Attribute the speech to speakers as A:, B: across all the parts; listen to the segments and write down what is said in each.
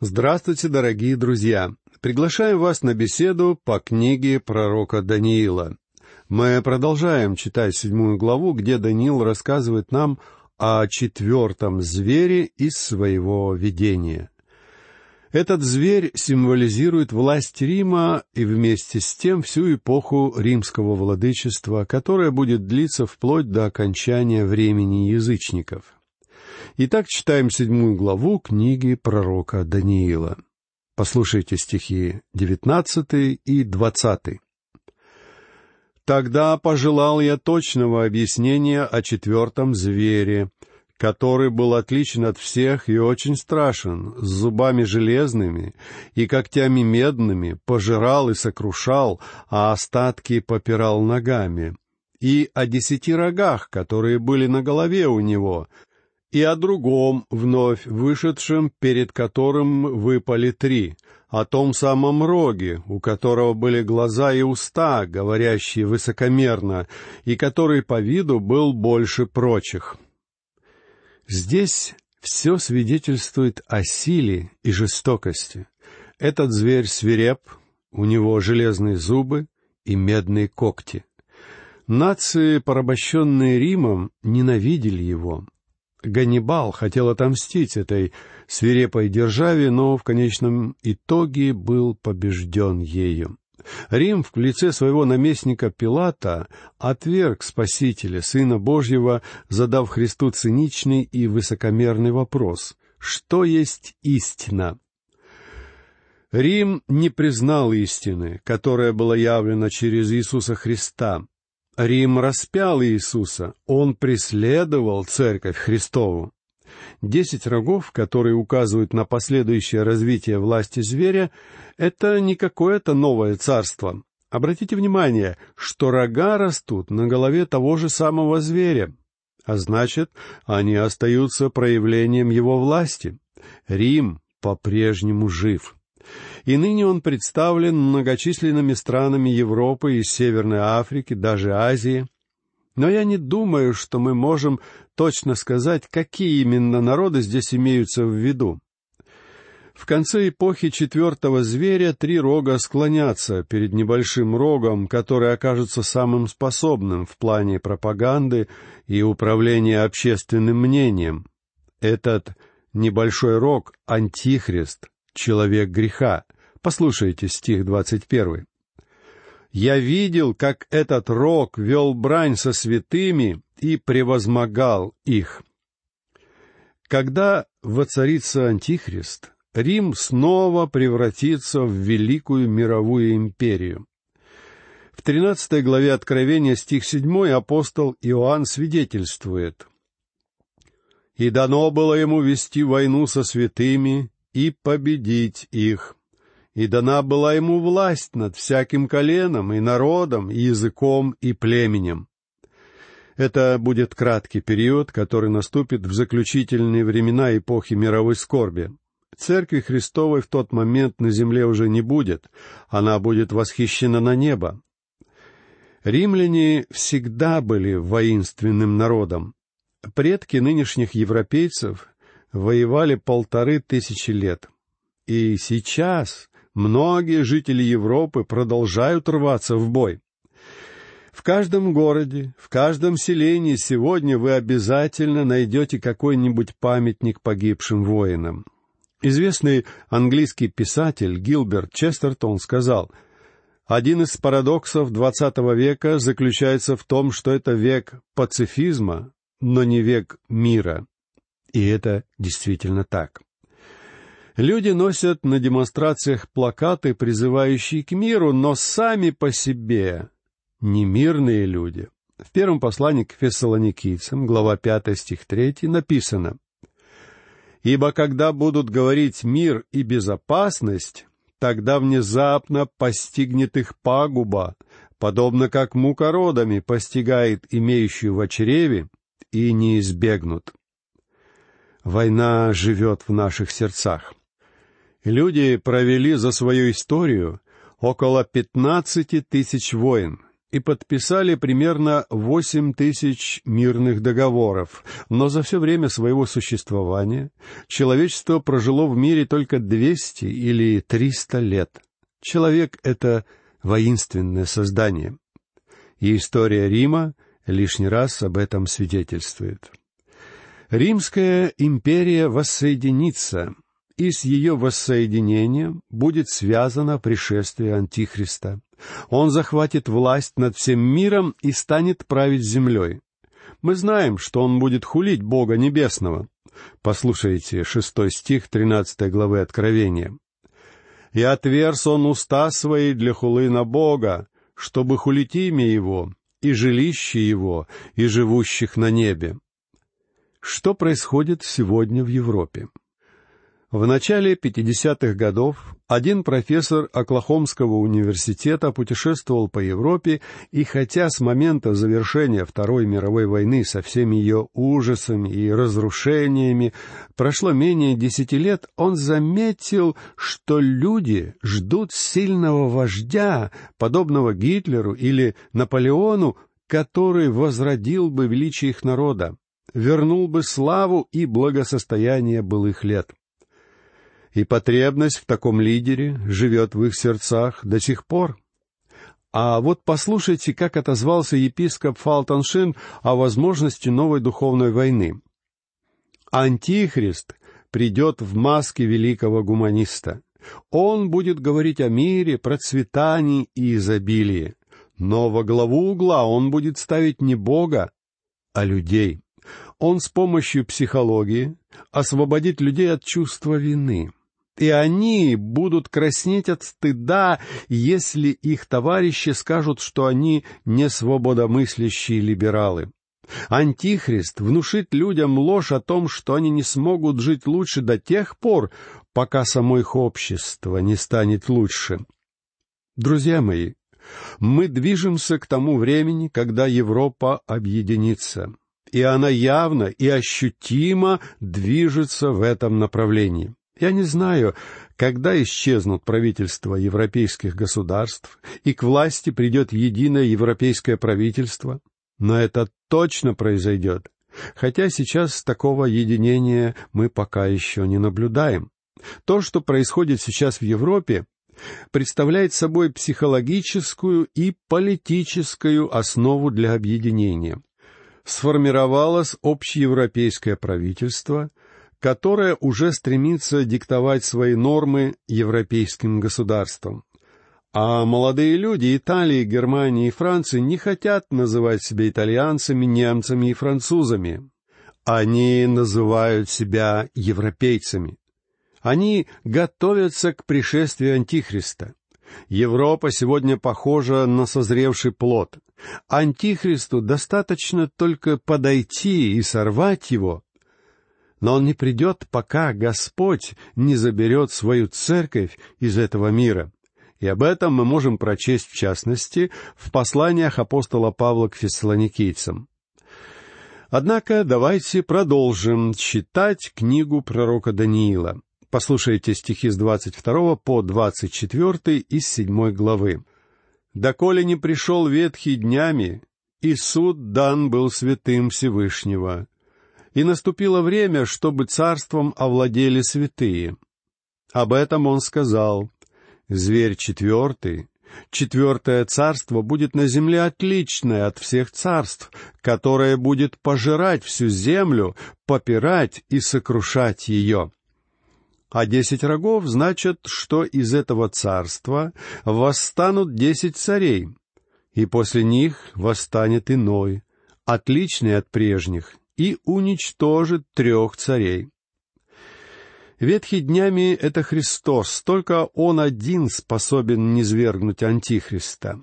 A: Здравствуйте, дорогие друзья! Приглашаем вас на беседу по книге пророка Даниила. Мы продолжаем читать седьмую главу, где Даниил рассказывает нам о четвертом звере из своего видения. Этот зверь символизирует власть Рима и вместе с тем всю эпоху римского владычества, которая будет длиться вплоть до окончания времени язычников — Итак, читаем седьмую главу книги пророка Даниила. Послушайте стихи девятнадцатый и двадцатый. «Тогда пожелал я точного объяснения о четвертом звере, который был отличен от всех и очень страшен, с зубами железными и когтями медными, пожирал и сокрушал, а остатки попирал ногами, и о десяти рогах, которые были на голове у него, и о другом, вновь вышедшем, перед которым выпали три, о том самом роге, у которого были глаза и уста, говорящие высокомерно, и который по виду был больше прочих. Здесь все свидетельствует о силе и жестокости. Этот зверь свиреп, у него железные зубы и медные когти. Нации, порабощенные Римом, ненавидели его — Ганнибал хотел отомстить этой свирепой державе, но в конечном итоге был побежден ею. Рим в лице своего наместника Пилата отверг Спасителя, Сына Божьего, задав Христу циничный и высокомерный вопрос «Что есть истина?» Рим не признал истины, которая была явлена через Иисуса Христа, Рим распял Иисуса, он преследовал Церковь Христову. Десять рогов, которые указывают на последующее развитие власти зверя, это не какое-то новое царство. Обратите внимание, что рога растут на голове того же самого зверя, а значит, они остаются проявлением его власти. Рим по-прежнему жив и ныне он представлен многочисленными странами Европы и Северной Африки, даже Азии. Но я не думаю, что мы можем точно сказать, какие именно народы здесь имеются в виду. В конце эпохи четвертого зверя три рога склонятся перед небольшим рогом, который окажется самым способным в плане пропаганды и управления общественным мнением. Этот небольшой рог — антихрист, человек греха. Послушайте стих двадцать первый. «Я видел, как этот рок вел брань со святыми и превозмогал их». Когда воцарится Антихрист, Рим снова превратится в великую мировую империю. В тринадцатой главе Откровения стих седьмой апостол Иоанн свидетельствует. «И дано было ему вести войну со святыми и победить их. И дана была ему власть над всяким коленом и народом, и языком, и племенем. Это будет краткий период, который наступит в заключительные времена эпохи мировой скорби. Церкви Христовой в тот момент на земле уже не будет, она будет восхищена на небо. Римляне всегда были воинственным народом. Предки нынешних европейцев воевали полторы тысячи лет. И сейчас многие жители Европы продолжают рваться в бой. В каждом городе, в каждом селении сегодня вы обязательно найдете какой-нибудь памятник погибшим воинам. Известный английский писатель Гилберт Честертон сказал, «Один из парадоксов XX века заключается в том, что это век пацифизма, но не век мира». И это действительно так. Люди носят на демонстрациях плакаты, призывающие к миру, но сами по себе не мирные люди. В первом послании к фессалоникийцам, глава 5, стих 3, написано «Ибо когда будут говорить мир и безопасность, тогда внезапно постигнет их пагуба, подобно как мука родами постигает имеющую в чреве, и не избегнут». Война живет в наших сердцах. Люди провели за свою историю около пятнадцати тысяч войн, и подписали примерно восемь тысяч мирных договоров, но за все время своего существования человечество прожило в мире только двести или триста лет. Человек — это воинственное создание. И история Рима лишний раз об этом свидетельствует. Римская империя воссоединится, и с ее воссоединением будет связано пришествие Антихриста. Он захватит власть над всем миром и станет править землей. Мы знаем, что он будет хулить Бога Небесного. Послушайте шестой стих тринадцатой главы Откровения. «И отверз он уста свои для хулы на Бога, чтобы хулить имя Его, и жилище Его, и живущих на небе». Что происходит сегодня в Европе? В начале 50-х годов один профессор Оклахомского университета путешествовал по Европе, и хотя с момента завершения Второй мировой войны со всеми ее ужасами и разрушениями прошло менее десяти лет, он заметил, что люди ждут сильного вождя, подобного Гитлеру или Наполеону, который возродил бы величие их народа, вернул бы славу и благосостояние былых лет и потребность в таком лидере живет в их сердцах до сих пор. А вот послушайте, как отозвался епископ Фалтоншин о возможности новой духовной войны. Антихрист придет в маске великого гуманиста. Он будет говорить о мире, процветании и изобилии. Но во главу угла он будет ставить не Бога, а людей. Он с помощью психологии освободит людей от чувства вины и они будут краснеть от стыда, если их товарищи скажут, что они не свободомыслящие либералы. Антихрист внушит людям ложь о том, что они не смогут жить лучше до тех пор, пока само их общество не станет лучше. Друзья мои, мы движемся к тому времени, когда Европа объединится, и она явно и ощутимо движется в этом направлении. Я не знаю, когда исчезнут правительства европейских государств и к власти придет единое европейское правительство, но это точно произойдет, хотя сейчас такого единения мы пока еще не наблюдаем. То, что происходит сейчас в Европе, представляет собой психологическую и политическую основу для объединения. Сформировалось общеевропейское правительство — которая уже стремится диктовать свои нормы европейским государствам. А молодые люди Италии, Германии и Франции не хотят называть себя итальянцами, немцами и французами. Они называют себя европейцами. Они готовятся к пришествию Антихриста. Европа сегодня похожа на созревший плод. Антихристу достаточно только подойти и сорвать его, но он не придет, пока Господь не заберет свою церковь из этого мира. И об этом мы можем прочесть, в частности, в посланиях апостола Павла к фессалоникийцам. Однако давайте продолжим читать книгу пророка Даниила. Послушайте стихи с 22 по 24 из 7 главы. «Доколе не пришел ветхий днями, и суд дан был святым Всевышнего, и наступило время, чтобы царством овладели святые. Об этом он сказал, «Зверь четвертый, четвертое царство будет на земле отличное от всех царств, которое будет пожирать всю землю, попирать и сокрушать ее». А десять рогов значит, что из этого царства восстанут десять царей, и после них восстанет иной, отличный от прежних, и уничтожит трех царей. Ветхий днями — это Христос, только Он один способен низвергнуть Антихриста.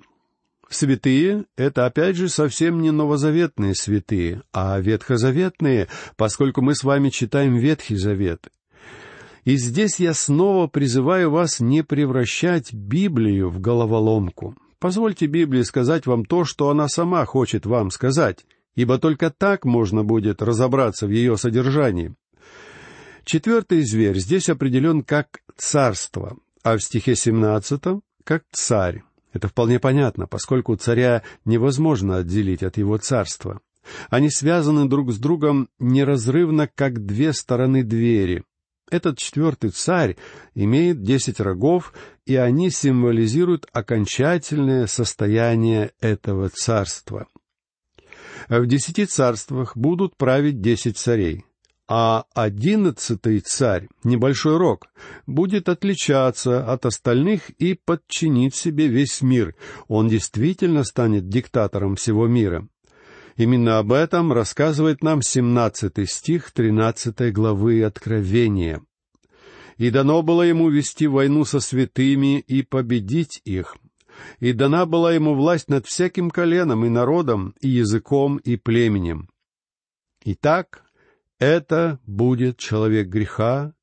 A: Святые — это, опять же, совсем не новозаветные святые, а ветхозаветные, поскольку мы с вами читаем Ветхий Завет. И здесь я снова призываю вас не превращать Библию в головоломку. Позвольте Библии сказать вам то, что она сама хочет вам сказать ибо только так можно будет разобраться в ее содержании. Четвертый зверь здесь определен как царство, а в стихе 17 — как царь. Это вполне понятно, поскольку царя невозможно отделить от его царства. Они связаны друг с другом неразрывно, как две стороны двери. Этот четвертый царь имеет десять рогов, и они символизируют окончательное состояние этого царства. В десяти царствах будут править десять царей, а одиннадцатый царь, небольшой рог, будет отличаться от остальных и подчинить себе весь мир. Он действительно станет диктатором всего мира. Именно об этом рассказывает нам 17 стих 13 главы Откровения. «И дано было ему вести войну со святыми и победить их. И дана была ему власть над всяким коленом и народом, и языком, и племенем. Итак, это будет человек греха,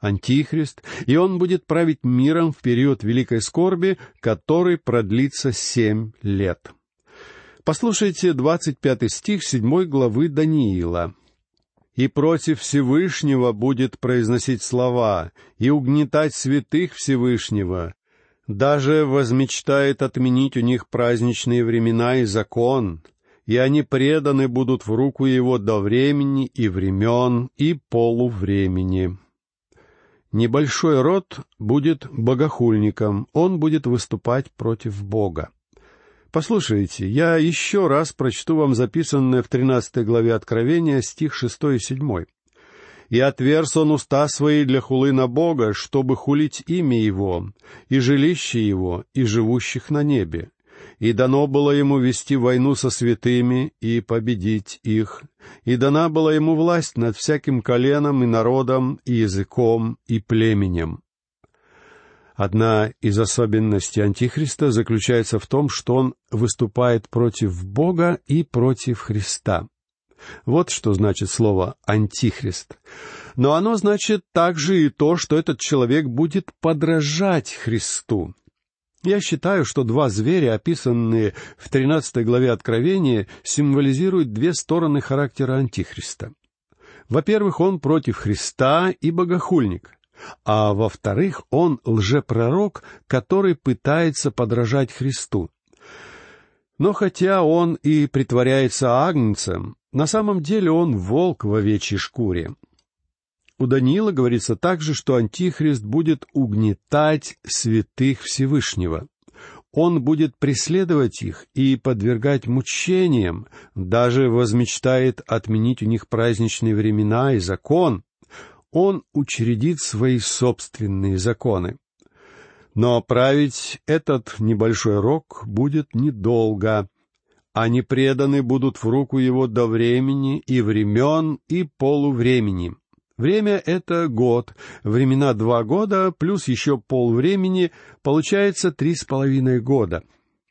A: Антихрист, и он будет править миром в период великой скорби, который продлится семь лет. Послушайте двадцать пятый стих седьмой главы Даниила. «И против Всевышнего будет произносить слова, и угнетать святых Всевышнего, даже возмечтает отменить у них праздничные времена и закон, и они преданы будут в руку его до времени и времен и полувремени». Небольшой род будет богохульником, он будет выступать против Бога. Послушайте, я еще раз прочту вам записанное в тринадцатой главе Откровения стих шестой и седьмой. «И отверз он уста свои для хулы на Бога, чтобы хулить имя Его, и жилище Его, и живущих на небе. И дано было ему вести войну со святыми и победить их. И дана была ему власть над всяким коленом и народом, и языком, и племенем. Одна из особенностей Антихриста заключается в том, что он выступает против Бога и против Христа. Вот что значит слово «антихрист». Но оно значит также и то, что этот человек будет подражать Христу. Я считаю, что два зверя, описанные в 13 главе Откровения, символизируют две стороны характера Антихриста. Во-первых, он против Христа и богохульник а во-вторых, он лжепророк, который пытается подражать Христу. Но хотя он и притворяется агнцем, на самом деле он волк в овечьей шкуре. У Даниила говорится также, что Антихрист будет угнетать святых Всевышнего. Он будет преследовать их и подвергать мучениям, даже возмечтает отменить у них праздничные времена и закон, он учредит свои собственные законы. Но править этот небольшой рок будет недолго. Они преданы будут в руку его до времени и времен и полувремени. Время — это год, времена два года, плюс еще полвремени, получается три с половиной года.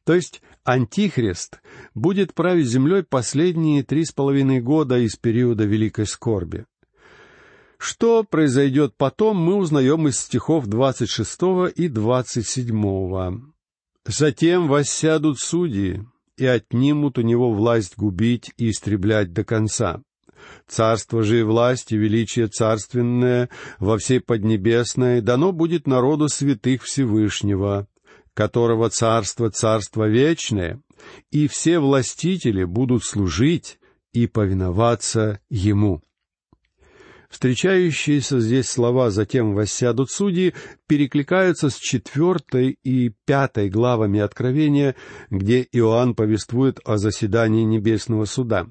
A: То есть Антихрист будет править землей последние три с половиной года из периода Великой Скорби. Что произойдет потом, мы узнаем из стихов 26 и 27. «Затем воссядут судьи и отнимут у него власть губить и истреблять до конца. Царство же и власть и величие царственное во всей Поднебесной дано будет народу святых Всевышнего, которого царство царство вечное, и все властители будут служить и повиноваться ему». Встречающиеся здесь слова «затем воссядут судьи» перекликаются с четвертой и пятой главами Откровения, где Иоанн повествует о заседании Небесного Суда.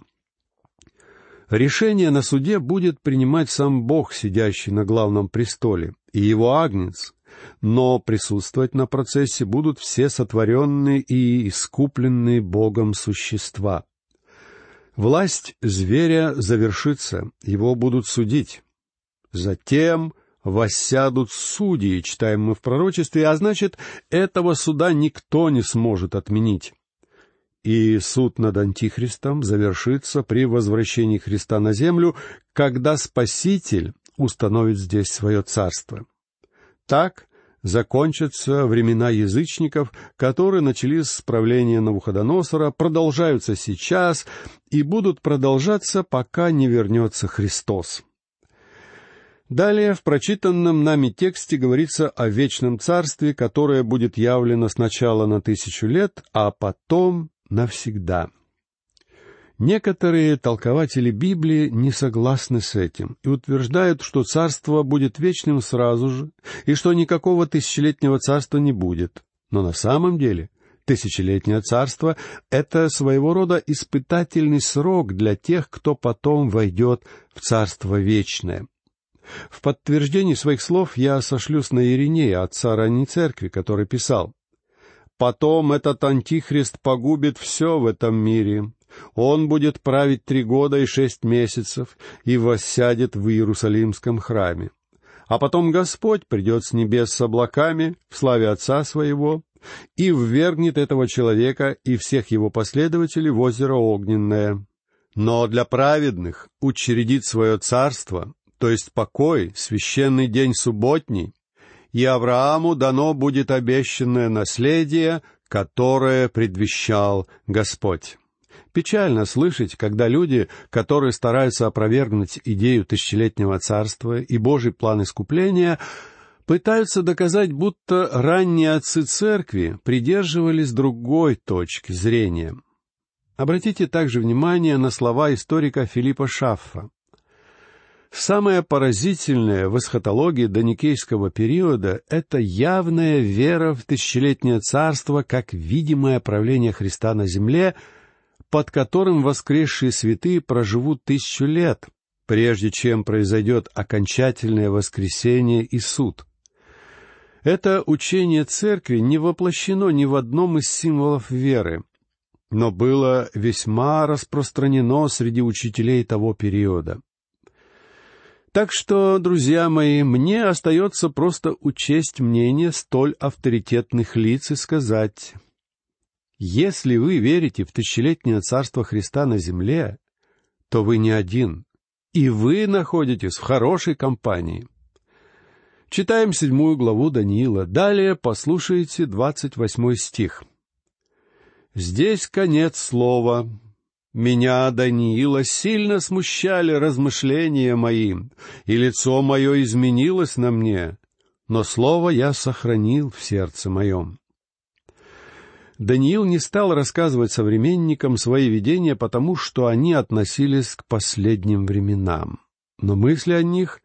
A: Решение на суде будет принимать сам Бог, сидящий на главном престоле, и его агнец, но присутствовать на процессе будут все сотворенные и искупленные Богом существа. Власть зверя завершится, его будут судить. Затем воссядут судьи, читаем мы в пророчестве, а значит, этого суда никто не сможет отменить. И суд над Антихристом завершится при возвращении Христа на землю, когда Спаситель установит здесь свое царство. Так закончатся времена язычников, которые начались с правления Навуходоносора, продолжаются сейчас и будут продолжаться, пока не вернется Христос. Далее в прочитанном нами тексте говорится о вечном царстве, которое будет явлено сначала на тысячу лет, а потом навсегда. Некоторые толкователи Библии не согласны с этим и утверждают, что царство будет вечным сразу же, и что никакого тысячелетнего царства не будет. Но на самом деле тысячелетнее царство — это своего рода испытательный срок для тех, кто потом войдет в царство вечное. В подтверждении своих слов я сошлюсь на Иринея, отца ранней церкви, который писал, «Потом этот антихрист погубит все в этом мире, он будет править три года и шесть месяцев и воссядет в Иерусалимском храме. А потом Господь придет с небес с облаками в славе Отца Своего и ввергнет этого человека и всех его последователей в озеро Огненное. Но для праведных учредит свое царство, то есть покой, священный день субботний, и Аврааму дано будет обещанное наследие, которое предвещал Господь. Печально слышать, когда люди, которые стараются опровергнуть идею тысячелетнего царства и Божий план искупления, пытаются доказать, будто ранние отцы церкви придерживались другой точки зрения. Обратите также внимание на слова историка Филиппа Шаффа. Самое поразительное в эсхатологии доникейского периода — это явная вера в тысячелетнее царство как видимое правление Христа на земле — под которым воскресшие святые проживут тысячу лет, прежде чем произойдет окончательное воскресение и суд. Это учение церкви не воплощено ни в одном из символов веры, но было весьма распространено среди учителей того периода. Так что, друзья мои, мне остается просто учесть мнение столь авторитетных лиц и сказать, если вы верите в тысячелетнее царство Христа на земле, то вы не один, и вы находитесь в хорошей компании. Читаем седьмую главу Даниила. Далее послушайте двадцать восьмой стих. Здесь конец слова. Меня, Даниила, сильно смущали размышления мои, и лицо мое изменилось на мне, но слово я сохранил в сердце моем. Даниил не стал рассказывать современникам свои видения, потому что они относились к последним временам. Но мысли о них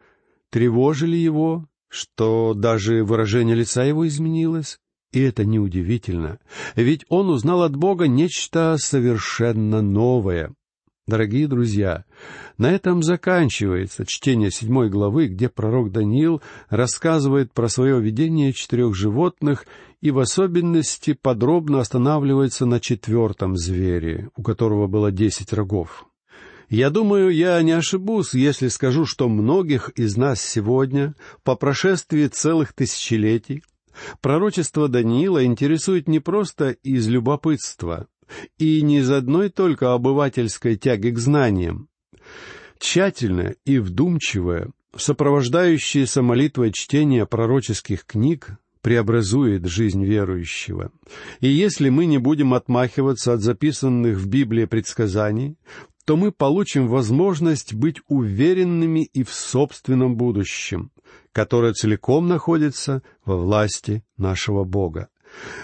A: тревожили его, что даже выражение лица его изменилось. И это неудивительно, ведь он узнал от Бога нечто совершенно новое. Дорогие друзья, на этом заканчивается чтение седьмой главы, где пророк Даниил рассказывает про свое видение четырех животных и в особенности подробно останавливается на четвертом звере, у которого было десять рогов. Я думаю, я не ошибусь, если скажу, что многих из нас сегодня, по прошествии целых тысячелетий, пророчество Даниила интересует не просто из любопытства, и не из одной только обывательской тяги к знаниям. Тщательное и вдумчивое, сопровождающееся молитвой чтение пророческих книг преобразует жизнь верующего. И если мы не будем отмахиваться от записанных в Библии предсказаний, то мы получим возможность быть уверенными и в собственном будущем, которое целиком находится во власти нашего Бога.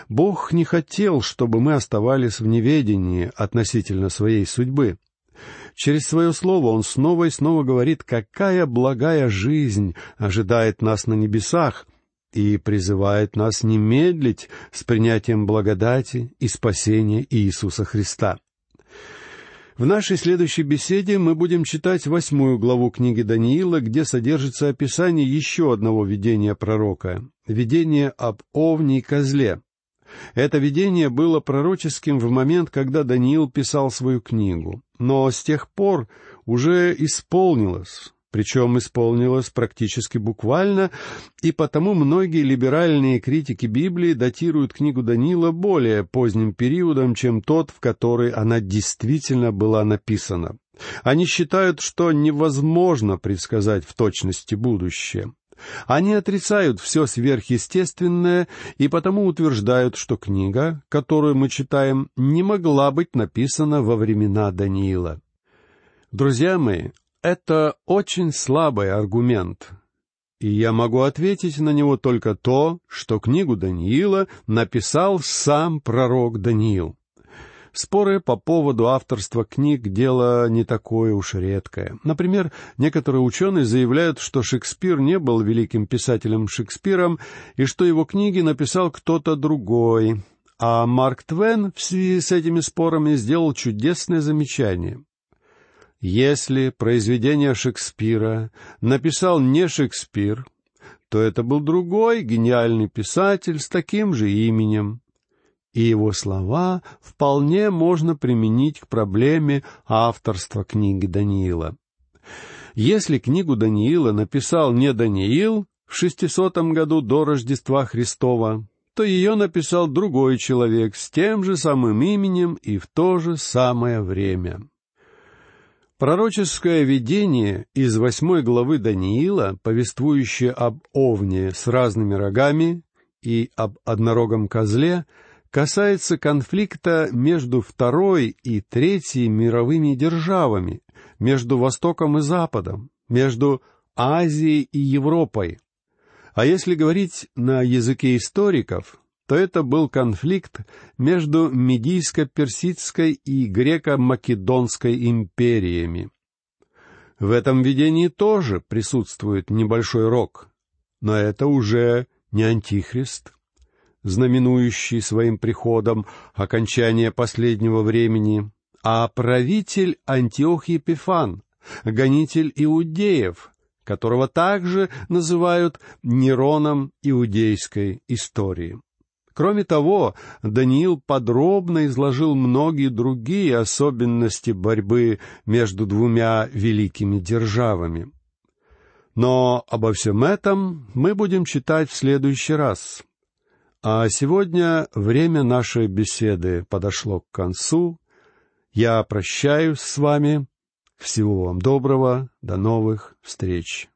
A: Бог не хотел, чтобы мы оставались в неведении относительно своей судьбы. Через свое слово Он снова и снова говорит, какая благая жизнь ожидает нас на небесах, и призывает нас не медлить с принятием благодати и спасения Иисуса Христа. В нашей следующей беседе мы будем читать восьмую главу книги Даниила, где содержится описание еще одного видения пророка — видение об овне и козле. Это видение было пророческим в момент, когда Даниил писал свою книгу, но с тех пор уже исполнилось, причем исполнилось практически буквально, и потому многие либеральные критики Библии датируют книгу Даниила более поздним периодом, чем тот, в который она действительно была написана. Они считают, что невозможно предсказать в точности будущее. Они отрицают все сверхъестественное и потому утверждают, что книга, которую мы читаем, не могла быть написана во времена Даниила. Друзья мои, это очень слабый аргумент, и я могу ответить на него только то, что книгу Даниила написал сам пророк Даниил. Споры по поводу авторства книг — дело не такое уж редкое. Например, некоторые ученые заявляют, что Шекспир не был великим писателем Шекспиром и что его книги написал кто-то другой. А Марк Твен в связи с этими спорами сделал чудесное замечание. Если произведение Шекспира написал не Шекспир, то это был другой гениальный писатель с таким же именем и его слова вполне можно применить к проблеме авторства книги Даниила. Если книгу Даниила написал не Даниил в шестисотом году до Рождества Христова, то ее написал другой человек с тем же самым именем и в то же самое время. Пророческое видение из восьмой главы Даниила, повествующее об овне с разными рогами и об однорогом козле, касается конфликта между Второй и Третьей мировыми державами, между Востоком и Западом, между Азией и Европой. А если говорить на языке историков, то это был конфликт между Медийско-Персидской и Греко-Македонской империями. В этом видении тоже присутствует небольшой рог, но это уже не Антихрист, знаменующий своим приходом окончание последнего времени, а правитель Антиох Епифан, гонитель иудеев, которого также называют Нероном иудейской истории. Кроме того, Даниил подробно изложил многие другие особенности борьбы между двумя великими державами. Но обо всем этом мы будем читать в следующий раз. А сегодня время нашей беседы подошло к концу. Я прощаюсь с вами. Всего вам доброго. До новых встреч.